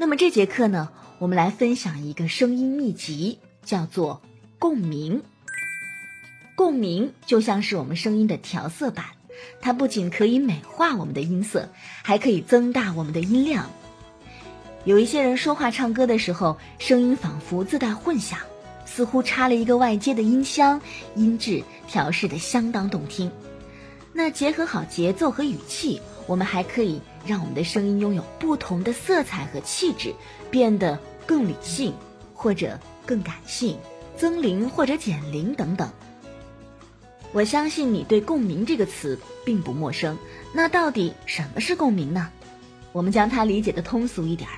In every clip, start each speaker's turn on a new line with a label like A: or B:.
A: 那么这节课呢，我们来分享一个声音秘籍，叫做共鸣。共鸣就像是我们声音的调色板，它不仅可以美化我们的音色，还可以增大我们的音量。有一些人说话唱歌的时候，声音仿佛自带混响，似乎插了一个外接的音箱，音质调试的相当动听。那结合好节奏和语气，我们还可以让我们的声音拥有不同的色彩和气质，变得更理性，或者更感性，增龄或者减龄等等。我相信你对“共鸣”这个词并不陌生。那到底什么是共鸣呢？我们将它理解的通俗一点儿。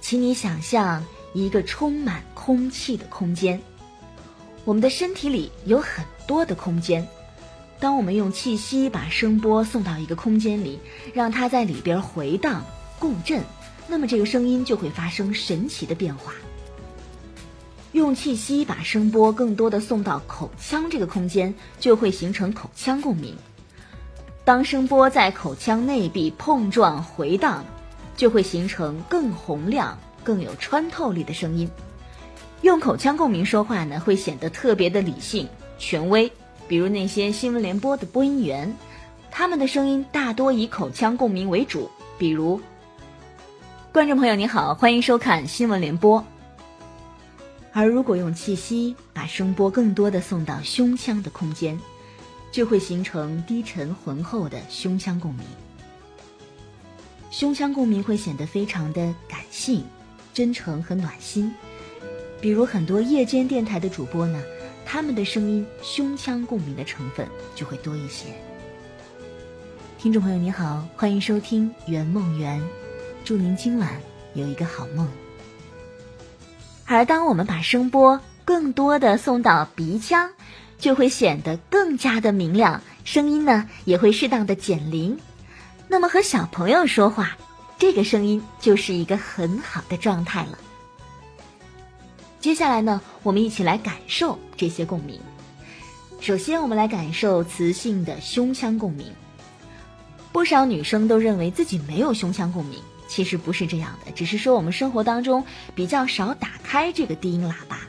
A: 请你想象一个充满空气的空间，我们的身体里有很多的空间。当我们用气息把声波送到一个空间里，让它在里边回荡共振，那么这个声音就会发生神奇的变化。用气息把声波更多的送到口腔这个空间，就会形成口腔共鸣。当声波在口腔内壁碰撞回荡。就会形成更洪亮、更有穿透力的声音。用口腔共鸣说话呢，会显得特别的理性、权威。比如那些新闻联播的播音员，他们的声音大多以口腔共鸣为主。比如，观众朋友你好，欢迎收看新闻联播。而如果用气息把声波更多的送到胸腔的空间，就会形成低沉浑厚的胸腔共鸣。胸腔共鸣会显得非常的感性、真诚和暖心，比如很多夜间电台的主播呢，他们的声音胸腔共鸣的成分就会多一些。听众朋友你好，欢迎收听圆梦园，祝您今晚有一个好梦。而当我们把声波更多的送到鼻腔，就会显得更加的明亮，声音呢也会适当的减龄。那么和小朋友说话，这个声音就是一个很好的状态了。接下来呢，我们一起来感受这些共鸣。首先，我们来感受磁性的胸腔共鸣。不少女生都认为自己没有胸腔共鸣，其实不是这样的，只是说我们生活当中比较少打开这个低音喇叭。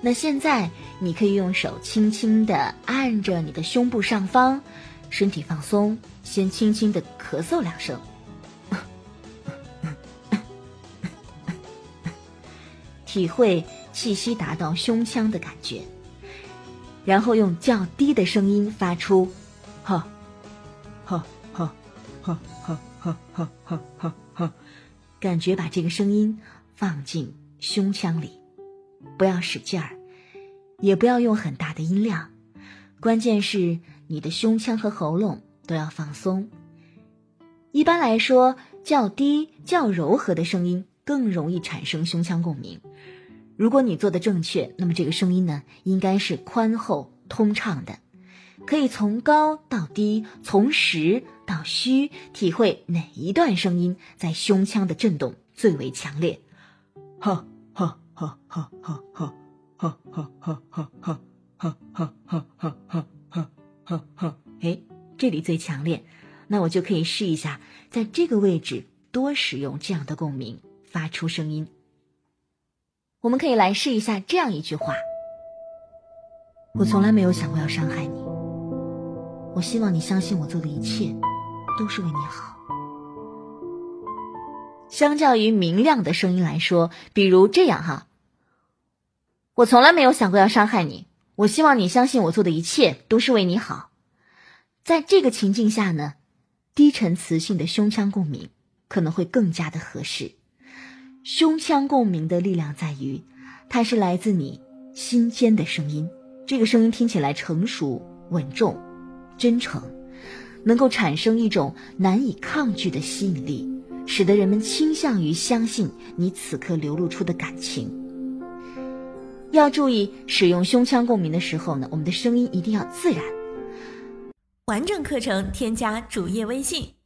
A: 那现在，你可以用手轻轻的按着你的胸部上方。身体放松，先轻轻的咳嗽两声，体会气息达到胸腔的感觉，然后用较低的声音发出“哈，哈，哈，哈，哈，哈，哈，哈，哈，哈”，感觉把这个声音放进胸腔里，不要使劲儿，也不要用很大的音量，关键是你的胸腔和喉咙都要放松。一般来说，较低、较柔和的声音。更容易产生胸腔共鸣。如果你做的正确，那么这个声音呢，应该是宽厚通畅的。可以从高到低，从实到虚，体会哪一段声音在胸腔的震动最为强烈。哈哈哈哈哈哈哈哈哈哈哈哈哈哈哈哈。哼哼，哎，这里最强烈，那我就可以试一下，在这个位置多使用这样的共鸣，发出声音。我们可以来试一下这样一句话：我从来没有想过要伤害你，我希望你相信我做的一切都是为你好。相较于明亮的声音来说，比如这样哈，我从来没有想过要伤害你。我希望你相信我做的一切都是为你好。在这个情境下呢，低沉磁性的胸腔共鸣可能会更加的合适。胸腔共鸣的力量在于，它是来自你心间的声音。这个声音听起来成熟、稳重、真诚，能够产生一种难以抗拒的吸引力，使得人们倾向于相信你此刻流露出的感情。要注意使用胸腔共鸣的时候呢，我们的声音一定要自然。
B: 完整课程添加主页微信。